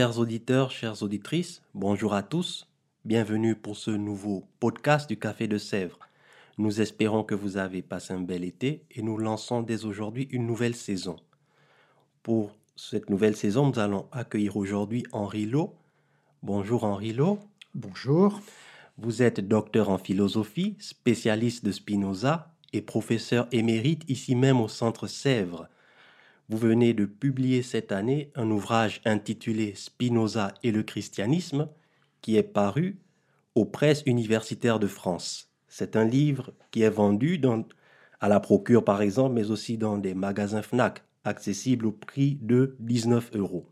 Chers auditeurs, chères auditrices, bonjour à tous. Bienvenue pour ce nouveau podcast du Café de Sèvres. Nous espérons que vous avez passé un bel été et nous lançons dès aujourd'hui une nouvelle saison. Pour cette nouvelle saison, nous allons accueillir aujourd'hui Henri Lowe. Bonjour Henri Lowe. Bonjour. Vous êtes docteur en philosophie, spécialiste de Spinoza et professeur émérite ici même au Centre Sèvres. Vous venez de publier cette année un ouvrage intitulé Spinoza et le christianisme qui est paru aux presses universitaires de France. C'est un livre qui est vendu à la procure par exemple, mais aussi dans des magasins FNAC, accessible au prix de 19 euros.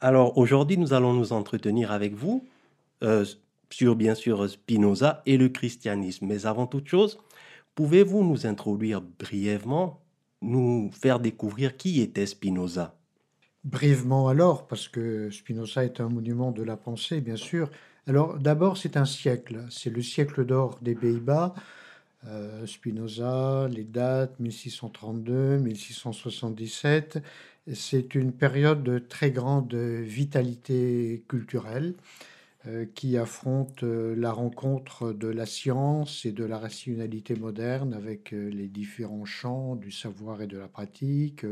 Alors aujourd'hui, nous allons nous entretenir avec vous euh, sur bien sûr Spinoza et le christianisme. Mais avant toute chose, pouvez-vous nous introduire brièvement, nous faire découvrir qui était Spinoza Brièvement alors, parce que Spinoza est un monument de la pensée, bien sûr. Alors d'abord, c'est un siècle, c'est le siècle d'or des Pays-Bas. Euh, Spinoza, les dates 1632, 1677, c'est une période de très grande vitalité culturelle. Euh, qui affronte euh, la rencontre de la science et de la rationalité moderne avec euh, les différents champs du savoir et de la pratique,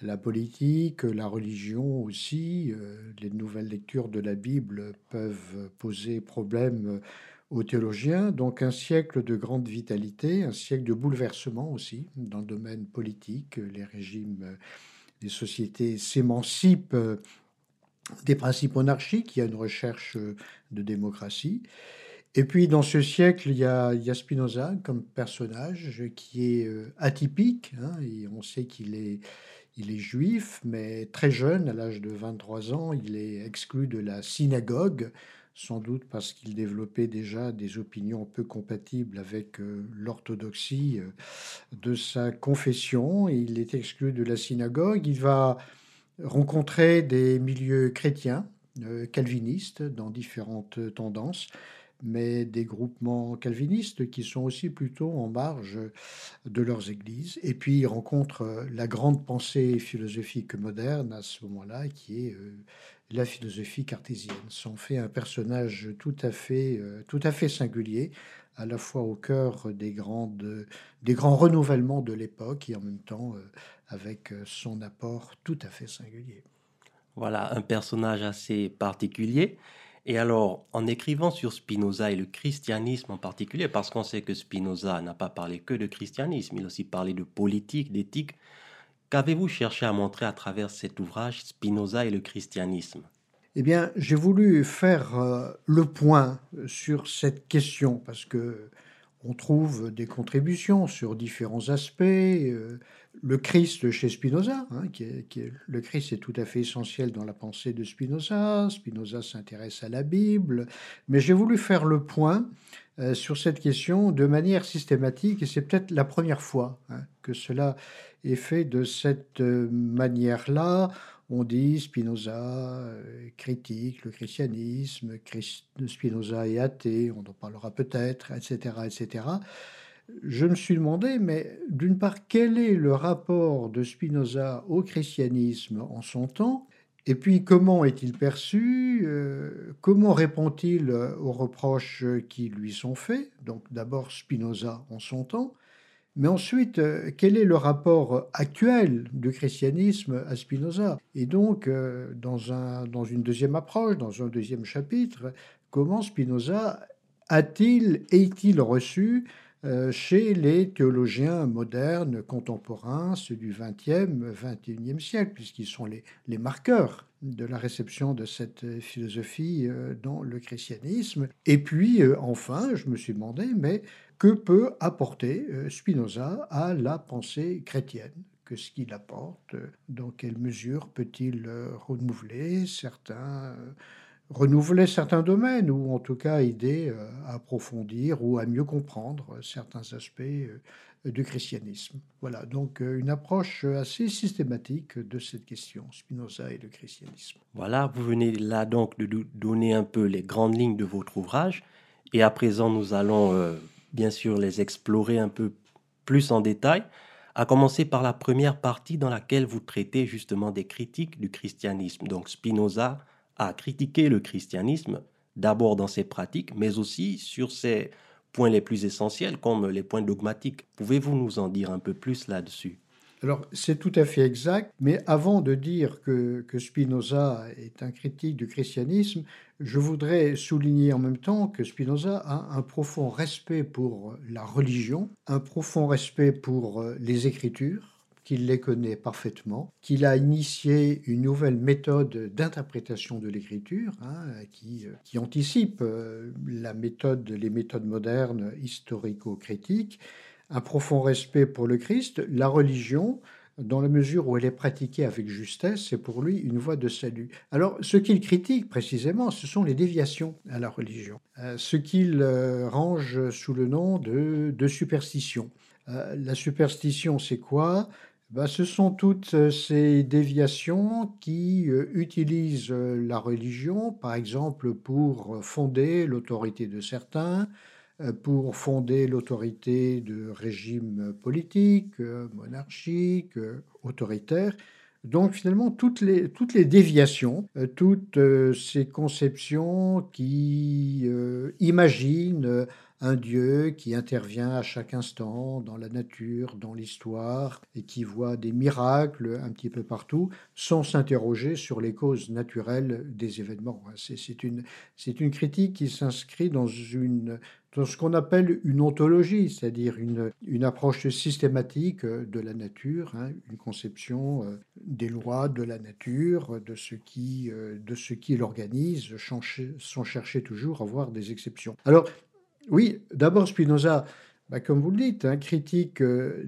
la politique, la religion aussi. Les nouvelles lectures de la Bible peuvent poser problème aux théologiens. Donc un siècle de grande vitalité, un siècle de bouleversement aussi dans le domaine politique. Les régimes, les sociétés s'émancipent des principes monarchiques, il y a une recherche euh, de démocratie. Et puis dans ce siècle, il y a, Spinoza comme personnage qui est euh, atypique. Hein, et on sait qu'il est, il est juif, mais très jeune, à l'âge de 23 ans, il est exclu de la synagogue, sans doute parce qu'il développait déjà des opinions peu compatibles avec euh, l'orthodoxie de sa confession. Il est exclu de la synagogue. Il va rencontrer des milieux chrétiens, euh, calvinistes, dans différentes tendances, mais des groupements calvinistes qui sont aussi plutôt en marge de leurs églises. Et puis il rencontre la grande pensée philosophique moderne à ce moment-là, qui est euh, la philosophie cartésienne. S'en fait un personnage tout à fait, euh, tout à fait singulier, à la fois au cœur des, grandes, des grands renouvellements de l'époque et en même temps avec euh, son apport tout à fait singulier. Voilà, un personnage assez particulier. Et alors, en écrivant sur Spinoza et le christianisme en particulier, parce qu'on sait que Spinoza n'a pas parlé que de christianisme, il a aussi parlé de politique, d'éthique, qu'avez-vous cherché à montrer à travers cet ouvrage Spinoza et le christianisme? Eh bien, j'ai voulu faire euh, le point sur cette question, parce que on trouve des contributions sur différents aspects. Euh, le Christ chez Spinoza, hein, qui, est, le Christ est tout à fait essentiel dans la pensée de Spinoza. Spinoza s'intéresse à la Bible, mais j'ai voulu faire le point euh, sur cette question de manière systématique, et c'est peut-être la première fois hein, que cela est fait de cette euh, manière-là on dit Spinoza euh, critique le christianisme, Spinoza est athée, on en parlera peut-être, etc., etc. Je me suis demandé, mais d'une part, quel est le rapport de Spinoza au christianisme en son temps? Et puis, comment est-il perçu? Euh, Comment répond-il aux reproches qui lui sont faits? Donc, d'abord Spinoza en son temps, mais ensuite, euh, quel est le rapport actuel du christianisme à Spinoza? Et donc, euh, dans, un, dans une deuxième approche, dans un deuxième chapitre, comment Spinoza a-t-il, est-il reçu euh, chez les théologiens modernes contemporains, ceux du XXe, XXIe siècle, puisqu'ils sont les, les, marqueurs de la réception de cette philosophie dans le christianisme? Et puis, enfin, je me suis demandé, mais que peut apporter euh, Spinoza à la pensée chrétienne que ce qu'il apporte. Dans quelle mesure peut-il renouveler certains renouveler certains domaines ou en tout cas aider à approfondir ou à mieux comprendre certains aspects du christianisme. Voilà, donc une approche assez systématique de cette question, Spinoza et le christianisme. Voilà, vous venez là donc de donner un peu les grandes lignes de votre ouvrage et à présent nous allons bien sûr les explorer un peu plus en détail, à commencer par la première partie dans laquelle vous traitez justement des critiques du christianisme. Donc Spinoza a critiqué le christianisme d'abord dans ses pratiques, mais aussi sur ses points les plus essentiels comme les points dogmatiques. Pouvez-vous nous en dire un peu plus là-dessus? Alors, c'est tout à fait exact, mais avant de dire que, que, Spinoza est un critique du christianisme, je voudrais souligner en même temps que Spinoza a un profond respect pour la religion, un profond respect pour les Écritures, qu'il les connaît parfaitement, qu'il a initié une nouvelle méthode d'interprétation de l'écriture hein, qui, qui, anticipe euh, les méthodes modernes historico-critiques, un profond respect pour le Christ, la religion, dans la mesure où elle est pratiquée avec justesse, c'est pour lui une voie de salut. Alors, ce qu'il critique précisément, ce sont les déviations à la religion, euh, ce qu'il euh, range sous le nom de, de superstition. Euh, la superstition, c'est quoi? Ben, Ce sont toutes ces déviations qui utilisent la religion, par exemple, pour fonder l'autorité de certains, pour fonder l'autorité de régimes politiques, euh, monarchiques, euh, autoritaires. Donc finalement, toutes les, toutes les déviations, toutes ces conceptions qui imaginent un Dieu qui intervient à chaque instant dans la nature, dans l'histoire, et qui voit des miracles un petit peu partout, sans s'interroger sur les causes naturelles des événements. C'est une, une critique qui s'inscrit dans une, dans ce qu'on appelle une ontologie, c'est-à-dire une, une, approche systématique de la nature, hein, une conception euh, des lois de la nature, de ce qui, euh, de qui l'organise, sans chercher toujours à voir des exceptions. Alors, oui, d'abord Spinoza, bah, comme vous le dites, hein, critique euh,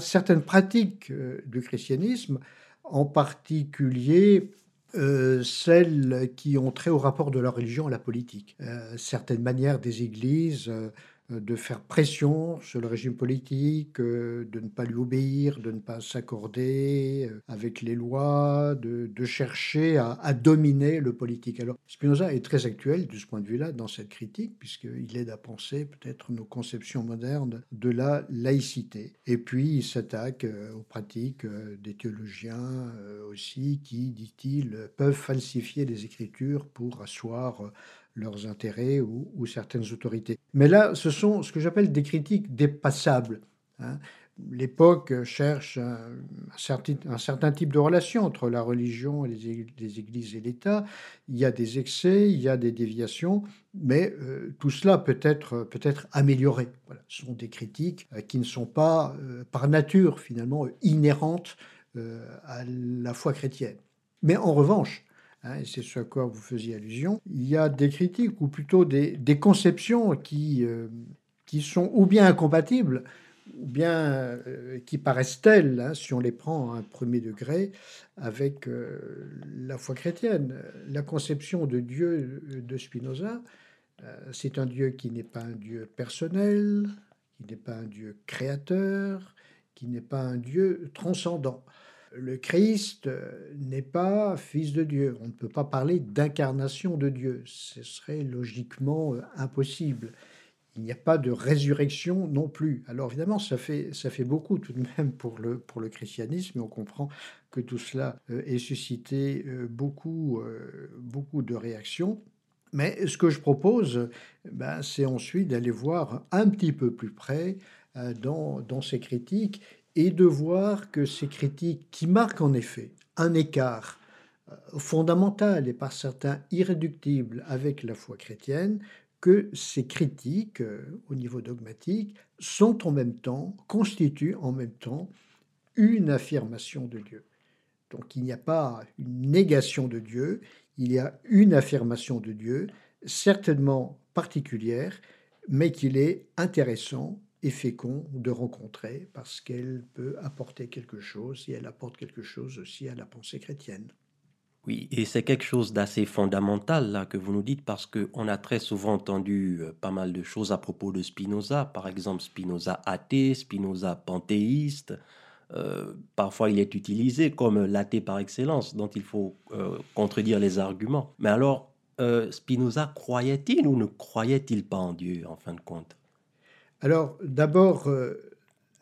certaines pratiques du christianisme, en particulier euh, celles qui ont trait au rapport de la religion à la politique. Euh, certaines manières des églises euh, de faire pression sur le régime politique, euh, de ne pas lui obéir, de ne pas s'accorder euh, avec les lois, de, chercher à, dominer le politique. Alors Spinoza est très actuel de ce point de vue-là dans cette critique, puisqu'il aide à penser peut-être nos conceptions modernes de la laïcité. Et puis il s'attaque aux pratiques des théologiens aussi qui, dit-il, peuvent falsifier les écritures pour asseoir leurs intérêts ou, certaines autorités. Mais là, ce sont ce que j'appelle des critiques dépassables. Hein. L'époque cherche un, certain, un, certain, type de relation entre la religion, et les, églises et l'État. Il y a des excès, il y a des déviations, mais euh, tout cela peut être, peut être amélioré. Voilà. Ce sont des critiques euh, qui ne sont pas, euh, par nature, finalement, inhérentes à la foi chrétienne. Mais en revanche, Hein, et c'est ce à quoi vous faisiez allusion, il y a des critiques, ou plutôt des, conceptions qui, euh, qui sont ou bien incompatibles, ou bien euh, qui paraissent telles, hein, si on les prend à un premier degré, avec euh, la foi chrétienne. La conception de Dieu de Spinoza, c'est un Dieu qui n'est pas un Dieu personnel, qui n'est pas un Dieu créateur, qui n'est pas un Dieu transcendant le Christ n'est pas fils de Dieu. On ne peut pas parler d'incarnation de Dieu. Ce serait logiquement euh, impossible. Il n'y a pas de résurrection non plus. Alors évidemment, ça fait, ça fait beaucoup tout de même pour le, pour le christianisme, on comprend que tout cela euh, ait suscité euh, beaucoup, beaucoup de réactions. Mais ce que je propose, ben, c'est ensuite d'aller voir un petit peu plus près dans, dans ces critiques et de voir que ces critiques, qui marquent en effet un écart euh, fondamental et par certains irréductible avec la foi chrétienne, que ces critiques euh, au niveau dogmatique sont en même temps, constituent en même temps une affirmation de Dieu. Donc il n'y a pas une négation de Dieu, il y a une affirmation de Dieu, certainement particulière, mais qu'il est intéressant et fécond de rencontrer parce qu'elle peut apporter quelque chose et elle apporte quelque chose aussi à la pensée chrétienne. Oui, et c'est quelque chose d'assez fondamental là que vous nous dites parce qu'on a très souvent entendu euh, pas mal de choses à propos de Spinoza, par exemple Spinoza athée, Spinoza panthéiste. Euh, parfois, il est utilisé comme l'athée par excellence, dont il faut euh, contredire les arguments. Mais alors, Spinoza croyait-il ou ne croyait-il pas en Dieu en fin de compte? Alors, d'abord,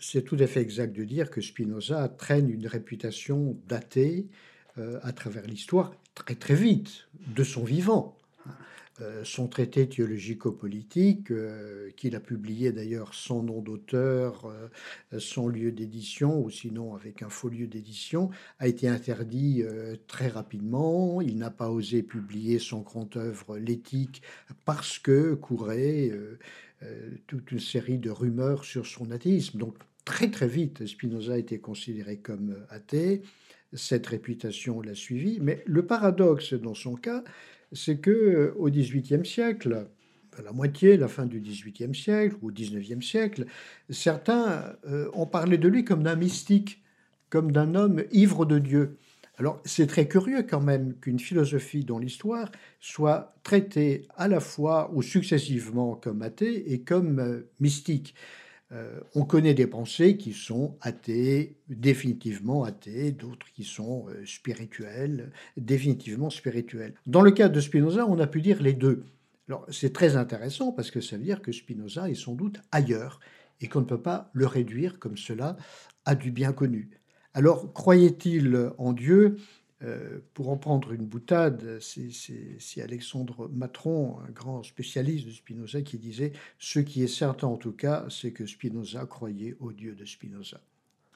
c'est tout à fait exact de dire que Spinoza traîne une réputation d'athée euh, à travers l'histoire très très vite, de son vivant. Euh, son traité théologico-politique, euh, qu'il a publié d'ailleurs sans nom d'auteur, sans lieu d'édition, ou sinon avec un faux lieu d'édition, a été interdit très rapidement. Il n'a pas osé publier son grand œuvre, L'éthique, parce que courait toute une série de rumeurs sur son athéisme. Donc très très vite, Spinoza a été considéré comme athée cette réputation l'a suivi. Mais le paradoxe dans son cas, c'est que euh, au XVIIIe siècle, à la moitié, la fin du XVIIIe siècle ou XIXe siècle, certains euh, ont parlé de lui comme d'un mystique, comme d'un homme ivre de Dieu. Alors c'est très curieux quand même qu'une philosophie dont l'histoire soit traitée à la fois ou successivement comme athée et comme euh, mystique. Euh, on connaît des pensées qui sont athées, définitivement athées, d'autres qui sont euh, spirituelles, définitivement spirituelles. Dans le cas de Spinoza, on a pu dire les deux. Alors c'est très intéressant parce que ça veut dire que Spinoza est sans doute ailleurs et qu'on ne peut pas le réduire comme cela à du bien connu. Alors croyait-il en Dieu? Euh, pour en prendre une boutade, c'est Alexandre Matron, un grand spécialiste de Spinoza, qui disait Ce qui est certain en tout cas, c'est que Spinoza croyait au Dieu de Spinoza.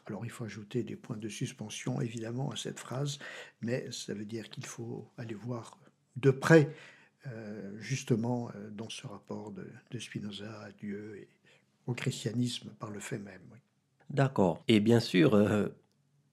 Alors il faut ajouter des points de suspension évidemment à cette phrase, mais ça veut dire qu'il faut aller voir de près euh, justement euh, dans ce rapport de, Spinoza à Dieu et au christianisme par le fait même. D'accord. Et bien sûr,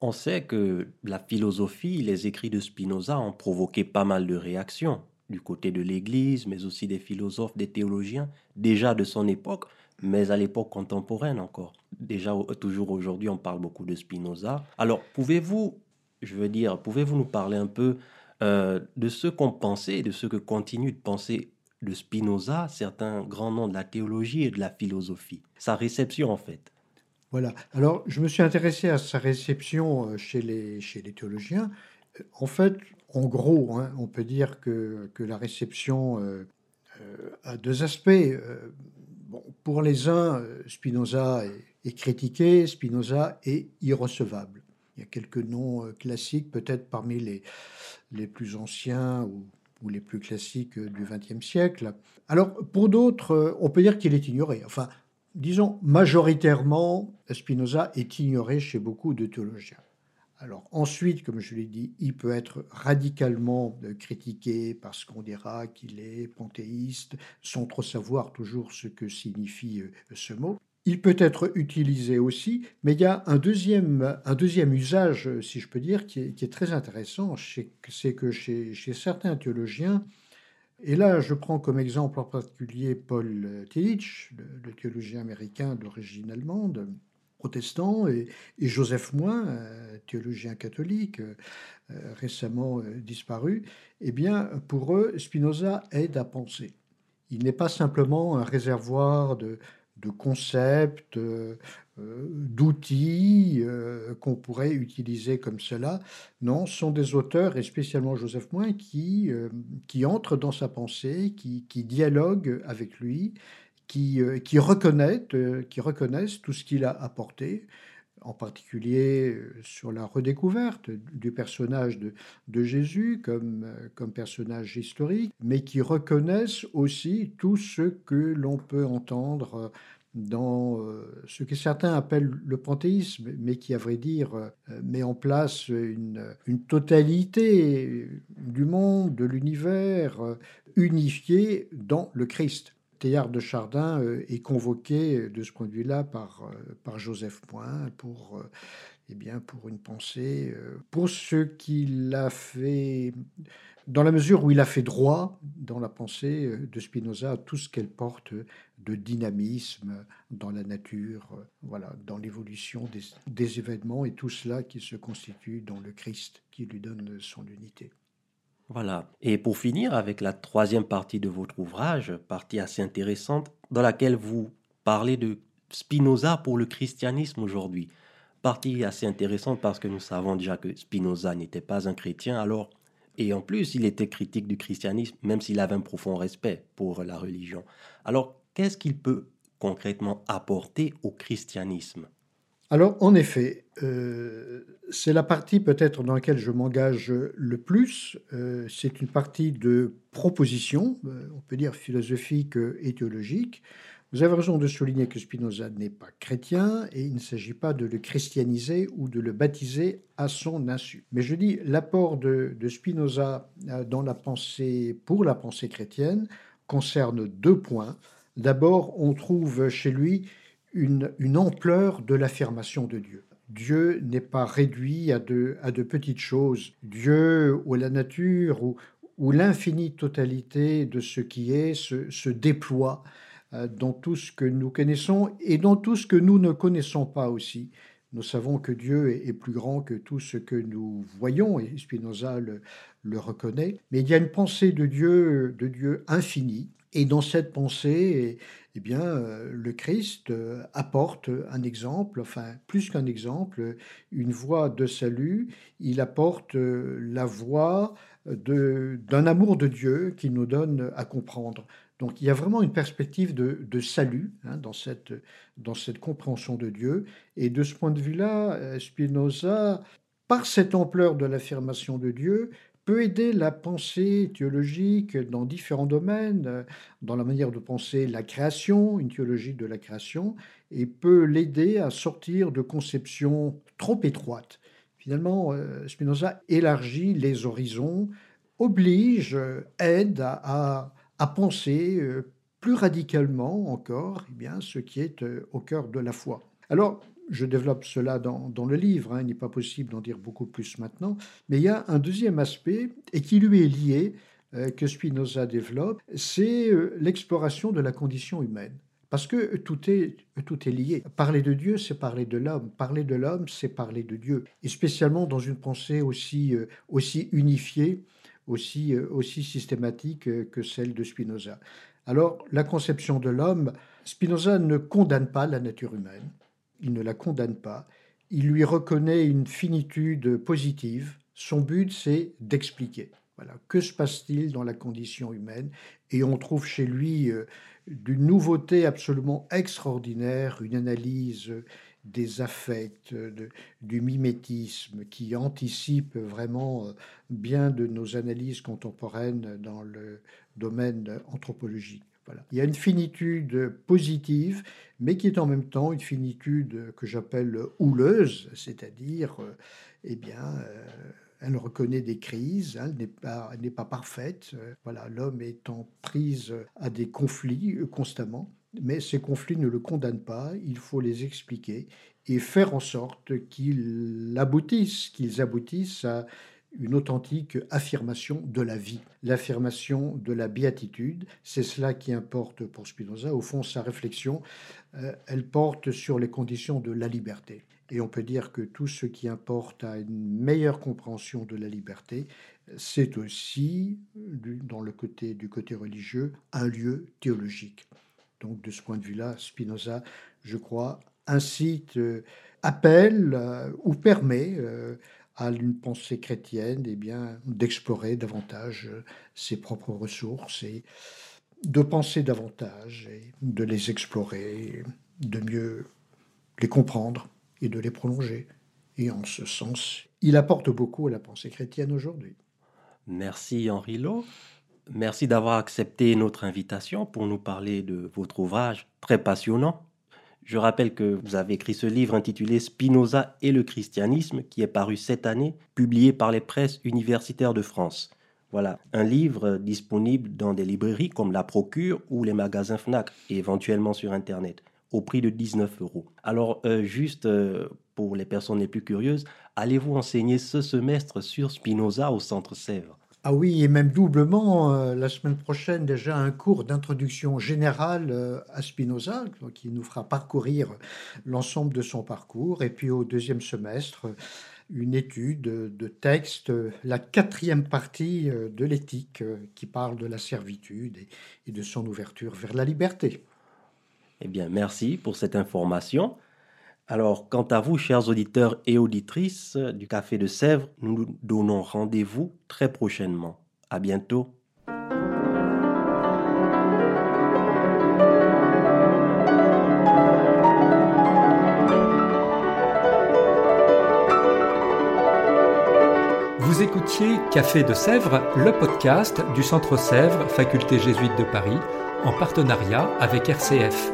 on sait que la philosophie, les écrits de Spinoza ont provoqué pas mal de réactions du côté de l'Église, mais aussi des philosophes, des théologiens, déjà de son époque, mais à l'époque contemporaine encore. Déjà, toujours aujourd'hui, on parle beaucoup de Spinoza. Alors, pouvez-vous, je veux dire, pouvez-vous nous parler un peu euh, de ce qu'on pensait, de ce que continuent de penser de Spinoza, certains grands noms de la théologie et de la philosophie? Sa réception, en fait. Voilà. Alors, je me suis intéressé à sa réception euh, chez les, chez les théologiens. En fait, en gros, hein, on peut dire que, que la réception euh, euh, a deux aspects. pour les uns, Spinoza est, critiqué, Spinoza est irrecevable. Il y a quelques noms classiques, peut-être parmi les, les plus anciens ou, ou les plus classiques du XXe siècle. Alors, pour d'autres, on peut dire qu'il est ignoré. Enfin, disons, majoritairement, Spinoza est ignoré chez beaucoup de théologiens. Alors ensuite, comme je l'ai dit, il peut être radicalement critiqué parce qu'on dira qu'il est panthéiste, sans trop savoir toujours ce que signifie euh, ce mot. Il peut être utilisé aussi, mais il y a un deuxième, un deuxième usage, si je peux dire, qui est, très intéressant, c'est que chez, chez certains théologiens, et là, je prends comme exemple en particulier Paul Tillich, le, théologien américain d'origine allemande, protestant, et, Joseph Moin, théologien catholique, euh, récemment euh, disparu. Eh bien, pour eux, Spinoza aide à penser. Il n'est pas simplement un réservoir de, de concepts, euh, euh, d'outils euh, qu'on pourrait utiliser comme cela. Non, ce sont des auteurs, et spécialement Joseph Moin, qui, qui entrent dans sa pensée, qui, qui dialoguent avec lui, qui, qui, reconnaissent, qui reconnaissent tout ce qu'il a apporté, en particulier sur la redécouverte du personnage de, Jésus comme, comme personnage historique, mais qui reconnaissent aussi tout ce que l'on peut entendre dans euh, ce que certains appellent le panthéisme, mais qui, à vrai dire, euh, met en place une, totalité du monde, de l'univers, euh, unifié dans le Christ. Théard de Chardin est convoqué de ce point de vue-là par, par Joseph Point pour, eh bien, pour une pensée, pour ce qu'il a fait dans la mesure où il a fait droit dans la pensée de Spinoza à tout ce qu'elle porte de dynamisme dans la nature, voilà, dans l'évolution des événements et tout cela qui se constitue dans le Christ qui lui donne son unité. Voilà. Et pour finir avec la troisième partie de votre ouvrage, partie assez intéressante, dans laquelle vous parlez de Spinoza pour le christianisme aujourd'hui. Partie assez intéressante parce que nous savons déjà que Spinoza n'était pas un chrétien, alors, et en plus, il était critique du christianisme, même s'il avait un profond respect pour la religion. Alors, qu'est-ce qu'il peut concrètement apporter au christianisme? Alors, en effet, euh, c'est la partie peut-être dans laquelle je m'engage le plus. Euh, c'est une partie de proposition, euh, on peut dire philosophique et théologique. Vous avez raison de souligner que Spinoza n'est pas chrétien et il ne s'agit pas de le christianiser ou de le baptiser à son insu. Mais je dis l'apport de, de Spinoza dans la pensée, pour la pensée chrétienne, concerne deux points. D'abord, on trouve chez lui une, ampleur de l'affirmation de Dieu. Dieu n'est pas réduit à de, petites choses. Dieu ou la nature ou, ou l'infinie totalité de ce qui est se, déploie euh, dans tout ce que nous connaissons et dans tout ce que nous ne connaissons pas aussi. Nous savons que Dieu est, plus grand que tout ce que nous voyons, et Spinoza le, le reconnaît. Mais il y a une pensée de Dieu, de Dieu infini, et dans cette pensée, eh bien, euh, le Christ euh, apporte un exemple, enfin plus qu'un exemple, une voie de salut. Il apporte euh, la voie d'un amour de Dieu qui nous donne à comprendre. Donc il y a vraiment une perspective de, salut hein, dans, cette, dans cette compréhension de Dieu. Et de ce point de vue-là, Spinoza, par cette ampleur de l'affirmation de Dieu, peut aider la pensée théologique dans différents domaines, euh, dans la manière de penser la création, une théologie de la création, et peut l'aider à sortir de conceptions trop étroites. Finalement, euh, Spinoza élargit les horizons, oblige, euh, aide à, à, penser plus radicalement encore eh bien, ce qui est au cœur de la foi. Alors, je développe cela dans, le livre, hein, il n'est pas possible d'en dire beaucoup plus maintenant, mais il y a un deuxième aspect, et qui lui est lié, euh, que Spinoza développe, c'est euh, l'exploration de la condition humaine. Parce que tout est, tout est lié. Parler de Dieu, c'est parler de l'homme. Parler de l'homme, c'est parler de Dieu. Et spécialement dans une pensée aussi, euh, aussi unifiée, aussi, aussi systématique que celle de Spinoza. Alors, la conception de l'homme, Spinoza ne condamne pas la nature humaine il ne la condamne pas, il lui reconnaît une finitude positive. Son but, c'est d'expliquer. Voilà. Que se passe-t-il dans la condition humaine? Et on trouve chez lui euh, d'une nouveauté absolument extraordinaire, une analyse des affects, du mimétisme qui anticipe vraiment euh, bien de nos analyses contemporaines dans le domaine anthropologique. Il y a une finitude positive, mais qui est en même temps une finitude que j'appelle houleuse, c'est-à-dire, euh, eh bien, euh, elle reconnaît des crises, hein, elle n'est pas, pas parfaite. Euh, voilà, l'homme est en prise à des conflits constamment, mais ces conflits ne le condamnent pas. Il faut les expliquer et faire en sorte qu'ils aboutissent, qu'ils aboutissent à une authentique affirmation de la vie, l'affirmation de la béatitude. C'est cela qui importe pour Spinoza. Au fond, sa réflexion, euh, elle porte sur les conditions de la liberté. Et on peut dire que tout ce qui importe à une meilleure compréhension de la liberté, c'est aussi, dans le côté du côté religieux, un lieu théologique. Donc de ce point de vue-là, Spinoza, je crois, incite, euh, appelle euh, ou permet à une pensée chrétienne eh bien, d'explorer davantage euh, ses propres ressources et de penser davantage et de les explorer, de mieux les comprendre et de les prolonger. Et en ce sens, il apporte beaucoup à la pensée chrétienne aujourd'hui. Merci Henri Lowe. Merci d'avoir accepté notre invitation pour nous parler de votre ouvrage très passionnant je rappelle que vous avez écrit ce livre intitulé Spinoza et le christianisme, qui est paru cette année, publié par les presses universitaires de France. Voilà, un livre disponible dans des librairies comme la Procure ou les magasins FNAC et éventuellement sur Internet au prix de 19 euros. Alors, euh, juste euh, pour les personnes les plus curieuses, allez-vous enseigner ce semestre sur Spinoza au Centre Sèvres? Ah oui, et même doublement, euh, la semaine prochaine, déjà un cours d'introduction générale euh, à Spinoza, qui nous fera parcourir l'ensemble de son parcours. Et puis au deuxième semestre, une étude de texte, la quatrième partie euh, de l'éthique, qui parle de la servitude et de son ouverture vers la liberté. Eh bien, merci pour cette information. Alors, quant à vous, chers auditeurs et auditrices du Café de Sèvres, nous nous donnons rendez-vous très prochainement. À bientôt. Vous écoutiez Café de Sèvres, le podcast du Centre Sèvres, Faculté jésuite de Paris, en partenariat avec RCF.